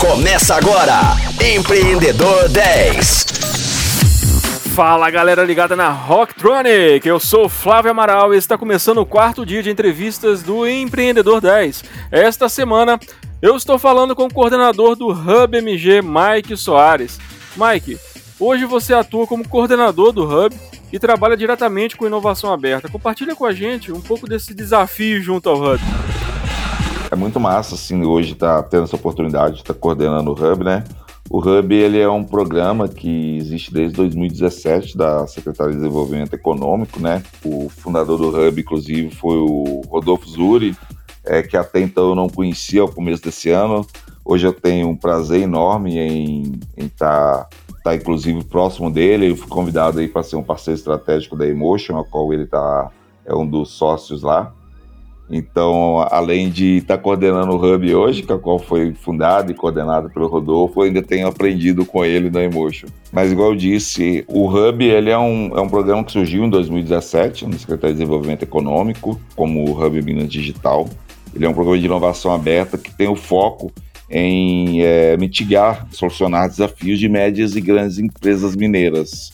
Começa agora, Empreendedor 10. Fala galera ligada na Rocktronic, eu sou Flávio Amaral e está começando o quarto dia de entrevistas do Empreendedor 10. Esta semana eu estou falando com o coordenador do Hub MG, Mike Soares. Mike, hoje você atua como coordenador do Hub e trabalha diretamente com inovação aberta. Compartilha com a gente um pouco desse desafio junto ao Hub. É muito massa, assim, hoje tá tendo essa oportunidade tá coordenando o Hub, né? O Hub ele é um programa que existe desde 2017 da Secretaria de Desenvolvimento Econômico, né? O fundador do Hub, inclusive, foi o Rodolfo Zuri, é, que até então eu não conhecia ao começo desse ano. Hoje eu tenho um prazer enorme em estar, tá, tá, inclusive, próximo dele. Eu fui convidado aí para ser um parceiro estratégico da Emotion, ao qual ele tá, é um dos sócios lá. Então, além de estar tá coordenando o Hub hoje, que é qual foi fundado e coordenado pelo Rodolfo, ainda tenho aprendido com ele na Emotion. Mas, igual eu disse, o Hub ele é, um, é um programa que surgiu em 2017 no Secretaria de Desenvolvimento Econômico, como o Hub Minas Digital. Ele é um programa de inovação aberta que tem o foco em é, mitigar, solucionar desafios de médias e grandes empresas mineiras,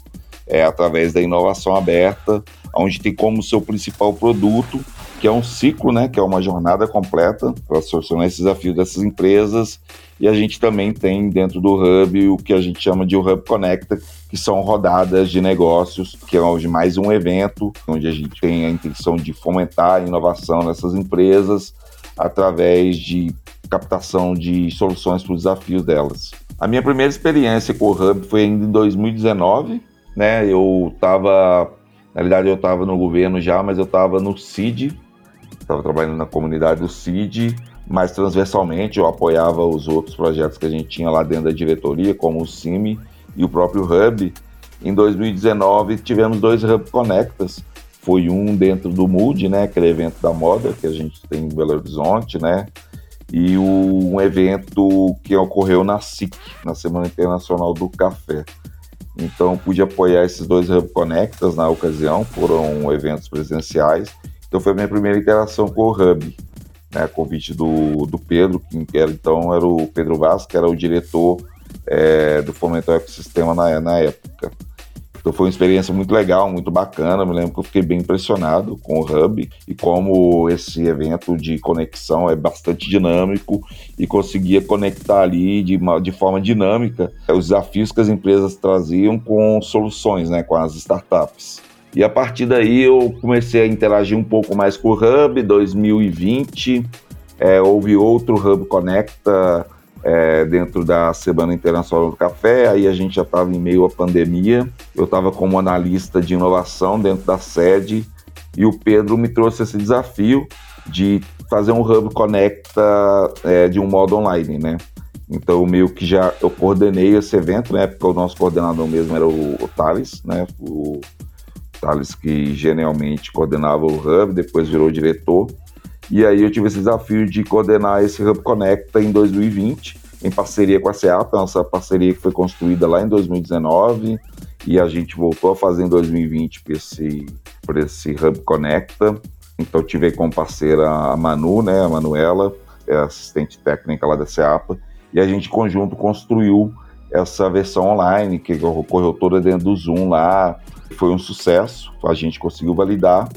é, através da inovação aberta, onde tem como seu principal produto que é um ciclo, né, que é uma jornada completa para solucionar esses desafios dessas empresas. E a gente também tem dentro do Hub o que a gente chama de Hub Connecta, que são rodadas de negócios, que é mais um evento onde a gente tem a intenção de fomentar a inovação nessas empresas através de captação de soluções para os desafios delas. A minha primeira experiência com o Hub foi ainda em 2019, né? Eu estava, na realidade, eu estava no governo já, mas eu estava no CID, estava trabalhando na comunidade do CID, mas transversalmente eu apoiava os outros projetos que a gente tinha lá dentro da diretoria, como o CIMI e o próprio Hub. Em 2019 tivemos dois Hub Connectas, foi um dentro do MUD, né, aquele evento da moda que a gente tem em Belo Horizonte, né, e o, um evento que ocorreu na SIC, na Semana Internacional do Café. Então pude apoiar esses dois Hub Connectas na ocasião, foram eventos presenciais então foi a minha primeira interação com o Hub, né, convite do, do Pedro, que era, então era o Pedro Vaz, que era o diretor é, do Fomento Ecossistema na, na época. Então foi uma experiência muito legal, muito bacana. Me lembro que eu fiquei bem impressionado com o Hub e como esse evento de conexão é bastante dinâmico e conseguia conectar ali de, de forma dinâmica os desafios que as empresas traziam com soluções, né, com as startups. E a partir daí eu comecei a interagir um pouco mais com o Hub. 2020 é, houve outro Hub Conecta é, dentro da Semana Internacional do Café. Aí a gente já estava em meio à pandemia. Eu estava como analista de inovação dentro da sede e o Pedro me trouxe esse desafio de fazer um Hub Conecta é, de um modo online, né? Então, meio que já eu coordenei esse evento, né? Porque o nosso coordenador mesmo era o, o Thales, né? O, Thales, que genialmente coordenava o Hub, depois virou diretor. E aí eu tive esse desafio de coordenar esse Hub Conecta em 2020, em parceria com a SEAP, nossa parceria que foi construída lá em 2019 e a gente voltou a fazer em 2020 por esse, por esse Hub Conecta. Então tive como parceira a Manu, né, a Manuela, é assistente técnica lá da SEAPA, e a gente conjunto construiu essa versão online que ocorreu toda dentro do Zoom lá, foi um sucesso, a gente conseguiu validar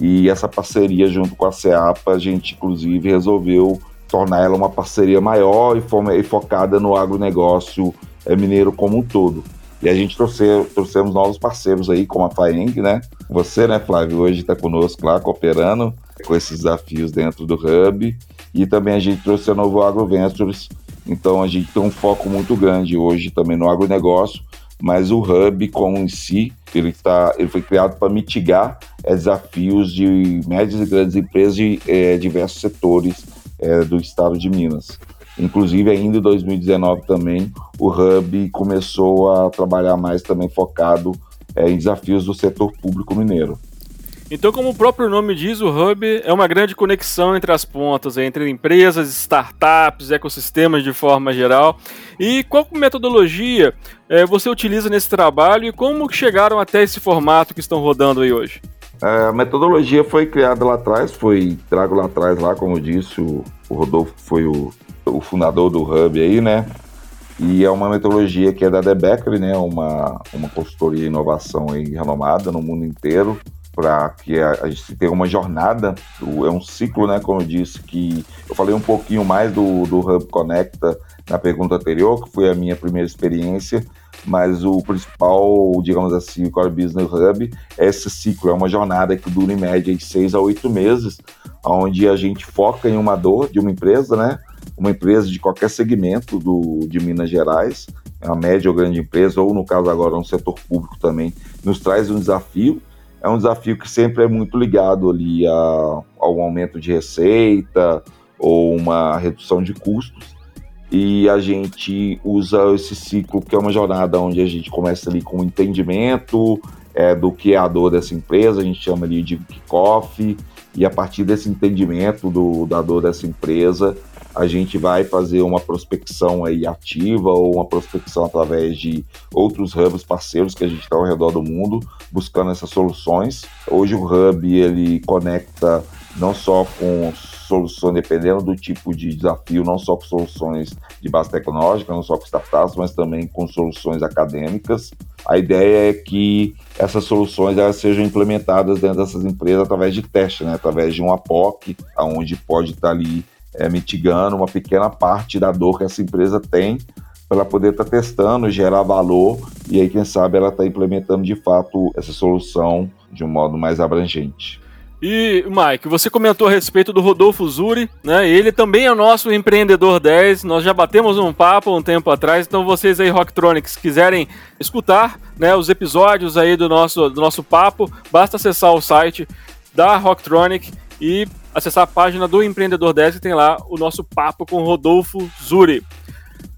e essa parceria junto com a CEAPA, a gente inclusive resolveu tornar ela uma parceria maior e, focada no agronegócio é, mineiro como um todo. E a gente trouxe, trouxemos novos parceiros aí, como a FAENG, né? Você, né, Flávio, hoje está conosco lá, cooperando com esses desafios dentro do Hub. E também a gente trouxe a Novo Agro Ventures. Então a gente tem um foco muito grande hoje também no agronegócio, mas o Hub como em si, ele, tá, ele foi criado para mitigar é, desafios de médias e grandes empresas de é, diversos setores é, do estado de Minas. Inclusive, ainda em 2019 também, o Hub começou a trabalhar mais também focado é, em desafios do setor público mineiro. Então, como o próprio nome diz, o Hub é uma grande conexão entre as pontas, entre empresas, startups, ecossistemas de forma geral. E qual metodologia é, você utiliza nesse trabalho e como chegaram até esse formato que estão rodando aí hoje? É, a metodologia foi criada lá atrás, foi trago lá atrás, lá como eu disse, o, o Rodolfo foi o, o fundador do Hub aí, né? E é uma metodologia que é da Debecker, né? Uma, uma consultoria de inovação aí renomada no mundo inteiro para que a, a, gente tenha uma jornada, é um ciclo, né? Como eu disse, que eu falei um pouquinho mais do, do Hub Conecta na pergunta anterior, que foi a minha primeira experiência, mas o principal, digamos assim, o Core Business Hub é esse ciclo, é uma jornada que dura em média de seis a oito meses, onde a gente foca em uma dor de uma empresa, né? Uma empresa de qualquer segmento do, de Minas Gerais, é uma média ou grande empresa, ou no caso agora um setor público também, nos traz um desafio. É um desafio que sempre é muito ligado ali a, ao aumento de receita ou uma redução de custos. E a gente usa esse ciclo que é uma jornada onde a gente começa ali com o entendimento é, do que é a dor dessa empresa, a gente chama ali de kickoff, e a partir desse entendimento do, da dor dessa empresa, a gente vai fazer uma prospecção aí ativa ou uma prospecção através de outros hubs parceiros que a gente está ao redor do mundo buscando essas soluções. Hoje o hub ele conecta não só com soluções, dependendo do tipo de desafio, não só com soluções de base tecnológica, não só com startups, mas também com soluções acadêmicas. A ideia é que essas soluções elas sejam implementadas dentro dessas empresas através de teste, né? através de um APOC, onde pode estar ali é, mitigando uma pequena parte da dor que essa empresa tem para poder estar tá testando, gerar valor e aí, quem sabe, ela está implementando de fato essa solução de um modo mais abrangente. E, Mike, você comentou a respeito do Rodolfo Zuri, né? Ele também é nosso empreendedor 10. Nós já batemos um papo um tempo atrás, então vocês aí, Rocktronics, quiserem escutar né, os episódios aí do nosso, do nosso papo, basta acessar o site da Rocktronic e acessar a página do Empreendedor 10 que tem lá o nosso papo com Rodolfo Zuri.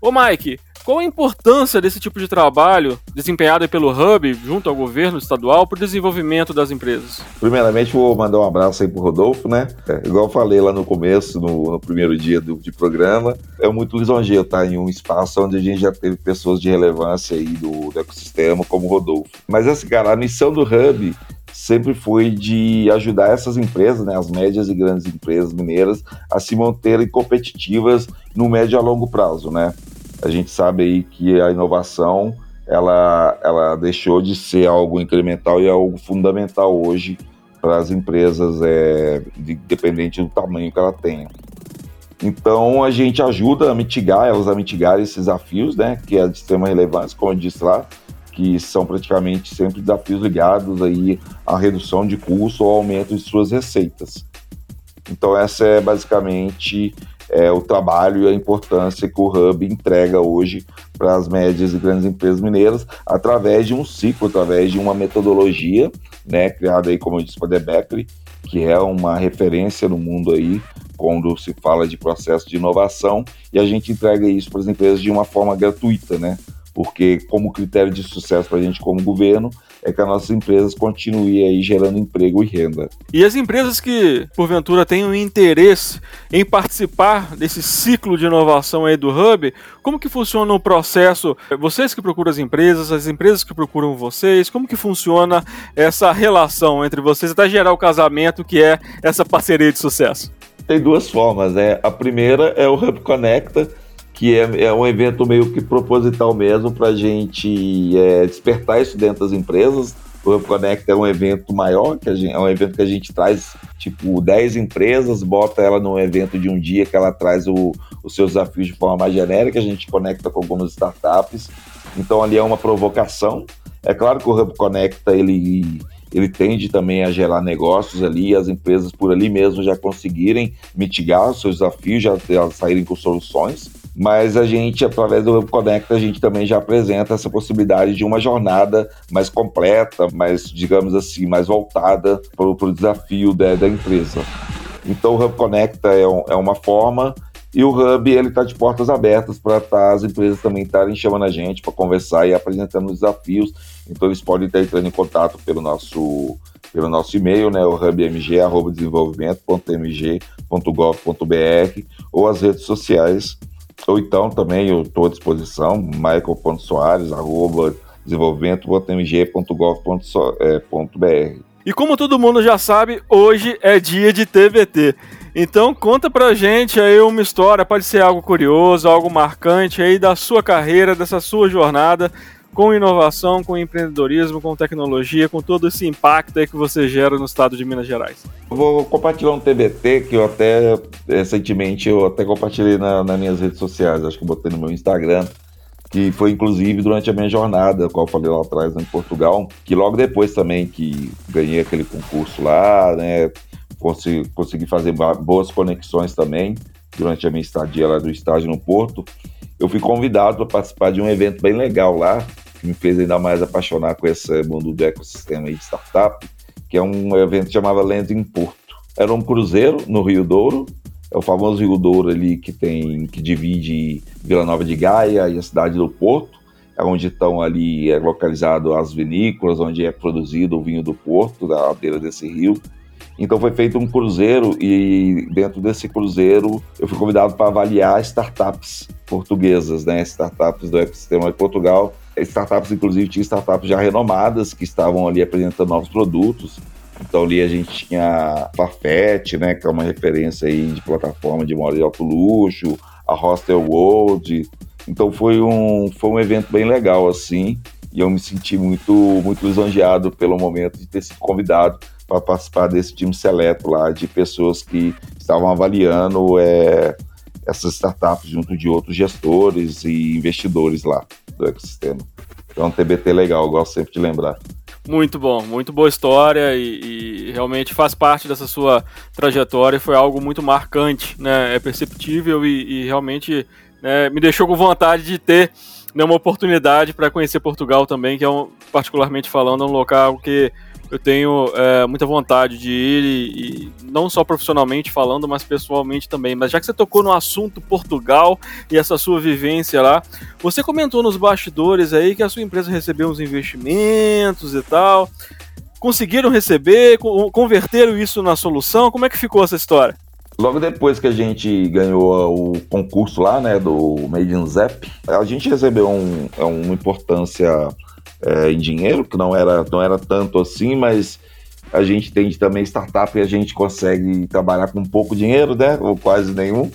Ô Mike, qual a importância desse tipo de trabalho desempenhado pelo Hub, junto ao governo estadual, para o desenvolvimento das empresas? Primeiramente, vou mandar um abraço aí para o Rodolfo, né? É, igual eu falei lá no começo, no, no primeiro dia do de programa, é muito lisonjeiro estar em um espaço onde a gente já teve pessoas de relevância aí do, do ecossistema, como o Rodolfo. Mas, assim, cara, a missão do Hub sempre foi de ajudar essas empresas, né, as médias e grandes empresas mineiras, a se manterem competitivas no médio a longo prazo, né? A gente sabe aí que a inovação ela, ela deixou de ser algo incremental e é algo fundamental hoje para as empresas, é, independente do tamanho que ela tenha. Então a gente ajuda a mitigar, elas a mitigar esses desafios, né, que é de extrema relevância, como eu disse lá, que são praticamente sempre desafios ligados aí à redução de custo ou aumento de suas receitas. Então essa é basicamente é, o trabalho e a importância que o Hub entrega hoje para as médias e grandes empresas mineiras através de um ciclo, através de uma metodologia, né, criada aí, como eu disse, para a Beckley, que é uma referência no mundo aí quando se fala de processo de inovação e a gente entrega isso para as empresas de uma forma gratuita, né? Porque como critério de sucesso para a gente como governo é que as nossas empresas continuem aí gerando emprego e renda. E as empresas que, porventura, tenham interesse em participar desse ciclo de inovação aí do Hub, como que funciona o processo? Vocês que procuram as empresas, as empresas que procuram vocês, como que funciona essa relação entre vocês até gerar o casamento que é essa parceria de sucesso? Tem duas formas, né? A primeira é o Hub Conecta, que é, é um evento meio que proposital mesmo para a gente é, despertar isso dentro das empresas. O Hub Connect é um evento maior, que gente, é um evento que a gente traz tipo 10 empresas, bota ela num evento de um dia que ela traz o, os seus desafios de forma mais genérica, a gente conecta com algumas startups. Então ali é uma provocação. É claro que o Hub Conecta ele ele tende também a gerar negócios ali, as empresas por ali mesmo já conseguirem mitigar os seus desafios, já, já saírem com soluções mas a gente, através do Conecta, a gente também já apresenta essa possibilidade de uma jornada mais completa, mais, digamos assim, mais voltada para o desafio da, da, empresa. Então o Hub Conecta é, um, é uma forma e o Hub ele está de portas abertas para tá, as empresas também estarem chamando a gente para conversar e apresentando os desafios. Então eles podem estar entrando em contato pelo nosso pelo nosso e-mail, né, o hubmg@desenvolvimento.mg.gov.br ou as redes sociais ou então também eu estou à disposição, michael.soares, arroba desenvolvimento.mg.gov.br. E como todo mundo já sabe, hoje é dia de TVT. Então conta pra gente aí uma história, pode ser algo curioso, algo marcante aí da sua carreira, dessa sua jornada com inovação, com empreendedorismo, com tecnologia, com todo esse impacto aí que você gera no estado de Minas Gerais. Vou compartilhar um TBT que eu até recentemente eu até compartilhei na, nas minhas redes sociais, acho que eu botei no meu Instagram, que foi inclusive durante a minha jornada, qual eu falei lá atrás em Portugal, que logo depois também que ganhei aquele concurso lá, né, consegui, consegui fazer boas conexões também durante a minha estadia lá do estágio no Porto. Eu fui convidado para participar de um evento bem legal lá, que me fez ainda mais apaixonar com esse mundo do ecossistema de startup, que é um evento que chamava Lens em Porto. Era um cruzeiro no Rio Douro, é o famoso Rio Douro ali que tem que divide Vila Nova de Gaia e a cidade do Porto, é onde estão ali é localizado as vinícolas, onde é produzido o vinho do Porto, da beira desse rio. Então foi feito um cruzeiro e dentro desse cruzeiro eu fui convidado para avaliar startups portuguesas, né? Startups do ecossistema de Portugal. Startups, inclusive, tinha startups já renomadas que estavam ali apresentando novos produtos. Então ali a gente tinha a né, que é uma referência aí de plataforma de moda de alto luxo, a Hostel World. Então foi um, foi um evento bem legal assim, e eu me senti muito muito lisonjeado pelo momento de ter sido convidado para participar desse time seleto lá de pessoas que estavam avaliando é, essas startups junto de outros gestores e investidores lá do ecossistema. Então, um TBT legal, gosto sempre de lembrar. Muito bom, muito boa história e, e, realmente faz parte dessa sua trajetória. Foi algo muito marcante, né? É perceptível e, e realmente né, me deixou com vontade de ter né, uma oportunidade para conhecer Portugal também, que é um, particularmente falando, um local que eu tenho é, muita vontade de ir, e, e, não só profissionalmente falando, mas pessoalmente também. Mas já que você tocou no assunto Portugal e essa sua vivência lá, você comentou nos bastidores aí que a sua empresa recebeu uns investimentos e tal. Conseguiram receber? Converteram isso na solução? Como é que ficou essa história? Logo depois que a gente ganhou o concurso lá, né, do Made in Zap, a gente recebeu um, é uma importância é, em dinheiro, que não era, não era tanto assim, mas a gente tem também startup e a gente consegue trabalhar com pouco dinheiro, né? Ou quase nenhum.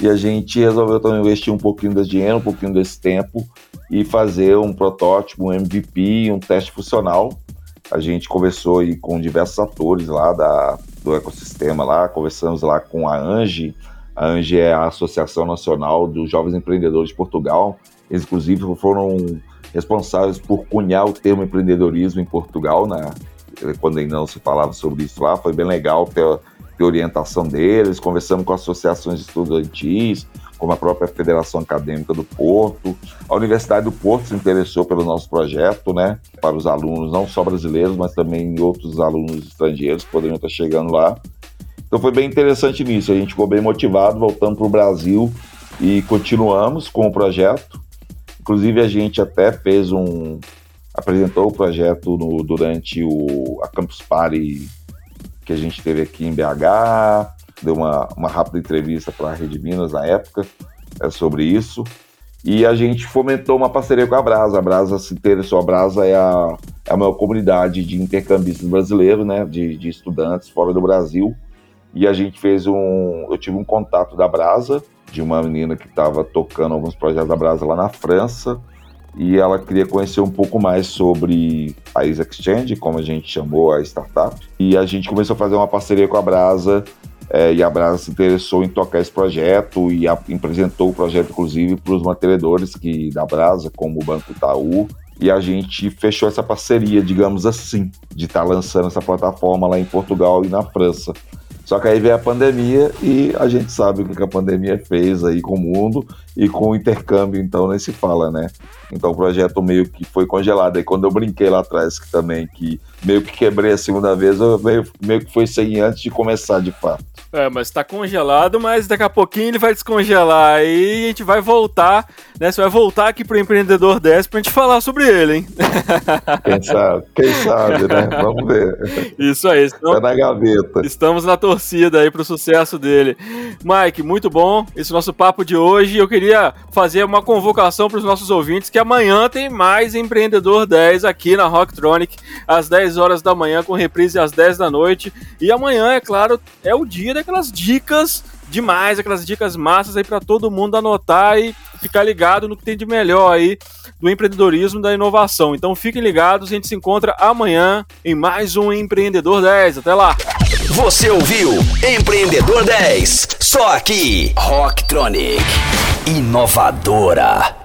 E a gente resolveu também investir um pouquinho desse dinheiro, um pouquinho desse tempo e fazer um protótipo, um MVP, um teste funcional. A gente conversou aí com diversos atores lá da, do ecossistema lá, conversamos lá com a ANGE. A ANGE é a Associação Nacional dos Jovens Empreendedores de Portugal. Eles, inclusive, foram responsáveis por cunhar o termo empreendedorismo em Portugal, né? quando ainda não se falava sobre isso lá. Foi bem legal ter, ter orientação deles. Conversamos com associações estudantis, como a própria Federação Acadêmica do Porto. A Universidade do Porto se interessou pelo nosso projeto, né? Para os alunos, não só brasileiros, mas também outros alunos estrangeiros que poderiam estar chegando lá. Então foi bem interessante nisso. A gente ficou bem motivado, voltando para o Brasil e continuamos com o projeto. Inclusive, a gente até fez um. apresentou o projeto no, durante o, a Campus Party que a gente teve aqui em BH, deu uma, uma rápida entrevista para a Rede Minas na época é, sobre isso. E a gente fomentou uma parceria com a Brasa. A Brasa se interessou. A Brasa é a, é a maior comunidade de intercambistas brasileiros, né? De, de estudantes fora do Brasil. E a gente fez um. Eu tive um contato da Brasa de uma menina que estava tocando alguns projetos da Brasa lá na França e ela queria conhecer um pouco mais sobre a Is Exchange, como a gente chamou a startup. E a gente começou a fazer uma parceria com a Brasa é, e a Brasa se interessou em tocar esse projeto e apresentou o projeto, inclusive, para os mantenedores que, da Brasa, como o Banco Itaú. E a gente fechou essa parceria, digamos assim, de estar tá lançando essa plataforma lá em Portugal e na França. Só que aí veio a pandemia e a gente sabe o que a pandemia fez aí com o mundo e com o intercâmbio, então nem se fala, né? Então o projeto meio que foi congelado. Aí quando eu brinquei lá atrás que também que meio que quebrei a segunda vez, eu meio, meio que foi sem antes de começar de fato. É, mas tá congelado, mas daqui a pouquinho ele vai descongelar aí a gente vai voltar, né? Você vai voltar aqui pro Empreendedor 10 pra gente falar sobre ele, hein? Quem sabe, quem sabe, né? Vamos ver. Isso aí. Estamos, tá na gaveta. Estamos na torcida torcida aí pro sucesso dele. Mike, muito bom esse nosso papo de hoje. Eu queria fazer uma convocação para os nossos ouvintes que amanhã tem mais Empreendedor 10 aqui na Rocktronic, às 10 horas da manhã, com reprise às 10 da noite. E amanhã, é claro, é o dia daquelas dicas demais, aquelas dicas massas aí para todo mundo anotar e ficar ligado no que tem de melhor aí do empreendedorismo da inovação. Então fiquem ligados, a gente se encontra amanhã em mais um Empreendedor 10. Até lá! Você ouviu Empreendedor 10, só aqui, Rocktronic, inovadora.